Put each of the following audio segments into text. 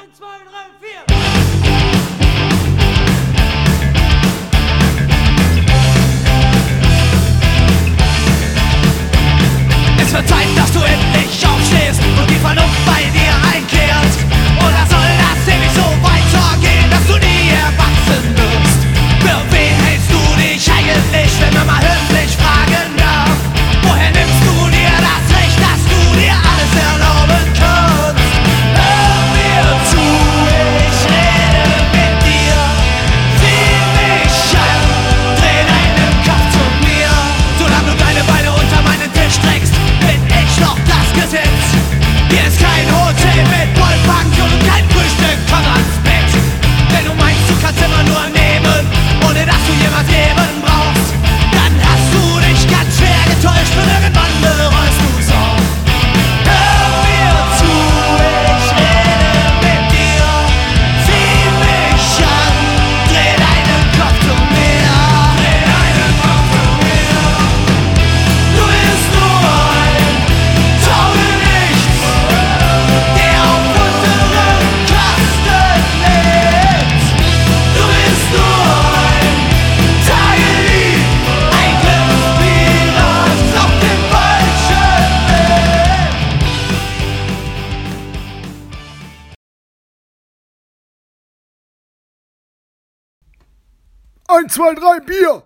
1, 2, 3, 4. Es wird Zeit, dass du endlich aufstehst und die Vernunft Hier 1, 2, 3, Bier!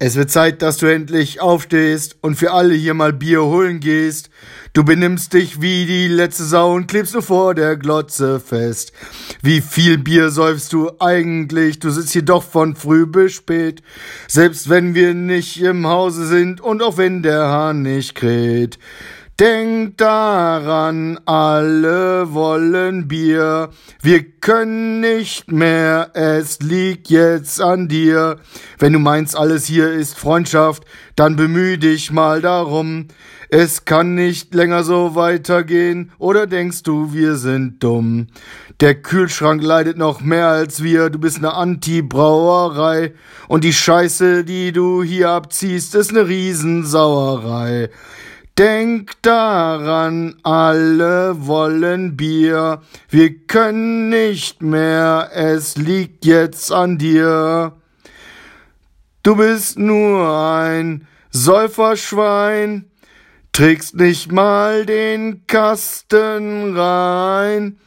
Es wird Zeit, dass du endlich aufstehst und für alle hier mal Bier holen gehst. Du benimmst dich wie die letzte Sau und klebst nur vor der Glotze fest. Wie viel Bier säufst du eigentlich? Du sitzt hier doch von früh bis spät. Selbst wenn wir nicht im Hause sind und auch wenn der Hahn nicht kräht. Denk daran, alle wollen Bier. Wir können nicht mehr, es liegt jetzt an dir. Wenn du meinst, alles hier ist Freundschaft, dann bemüh dich mal darum. Es kann nicht länger so weitergehen, oder denkst du, wir sind dumm? Der Kühlschrank leidet noch mehr als wir, du bist eine Anti-Brauerei. Und die Scheiße, die du hier abziehst, ist eine Riesensauerei. Denk daran, alle wollen Bier. Wir können nicht mehr, es liegt jetzt an dir. Du bist nur ein Säuferschwein, trägst nicht mal den Kasten rein.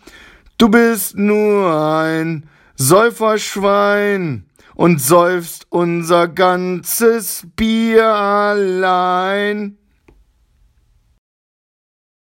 Du bist nur ein Säuferschwein und säufst unser ganzes Bier allein.